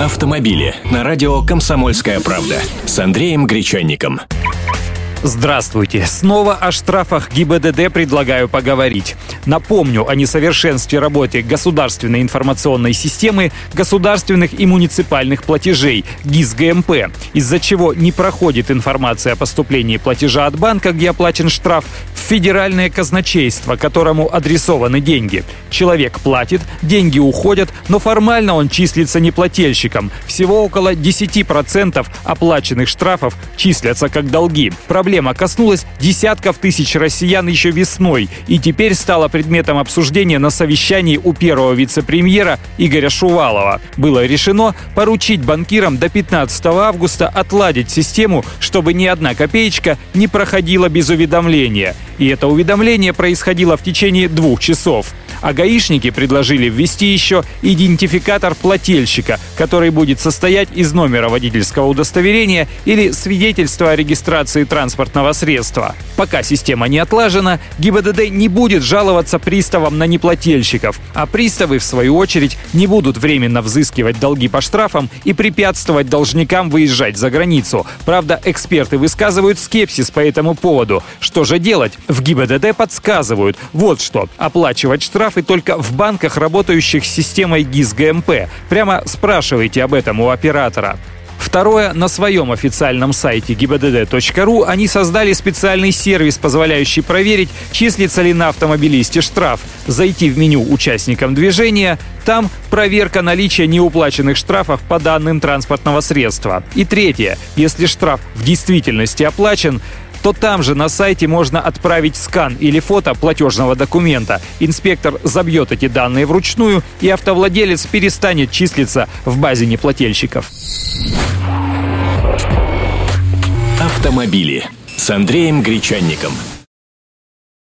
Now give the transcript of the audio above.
Автомобили на радио «Комсомольская правда» с Андреем Гречанником. Здравствуйте. Снова о штрафах ГИБДД предлагаю поговорить. Напомню о несовершенстве работы государственной информационной системы государственных и муниципальных платежей ГИС-ГМП, из-за чего не проходит информация о поступлении платежа от банка, где оплачен штраф, федеральное казначейство, которому адресованы деньги. Человек платит, деньги уходят, но формально он числится неплательщиком. Всего около 10% оплаченных штрафов числятся как долги. Проблема коснулась десятков тысяч россиян еще весной и теперь стала предметом обсуждения на совещании у первого вице-премьера Игоря Шувалова. Было решено поручить банкирам до 15 августа отладить систему, чтобы ни одна копеечка не проходила без уведомления. И это уведомление происходило в течение двух часов. А гаишники предложили ввести еще идентификатор плательщика, который будет состоять из номера водительского удостоверения или свидетельства о регистрации транспортного средства. Пока система не отлажена, ГИБДД не будет жаловаться приставам на неплательщиков, а приставы, в свою очередь, не будут временно взыскивать долги по штрафам и препятствовать должникам выезжать за границу. Правда, эксперты высказывают скепсис по этому поводу. Что же делать? В ГИБДД подсказывают. Вот что. Оплачивать штрафы только в банках, работающих с системой ГИС-ГМП. Прямо спрашивайте об этом у оператора. Второе, на своем официальном сайте gibdd.ru они создали специальный сервис, позволяющий проверить, числится ли на автомобилисте штраф, зайти в меню участникам движения, там проверка наличия неуплаченных штрафов по данным транспортного средства. И третье, если штраф в действительности оплачен, то там же на сайте можно отправить скан или фото платежного документа. Инспектор забьет эти данные вручную, и автовладелец перестанет числиться в базе неплательщиков. Автомобили с Андреем Гречанником.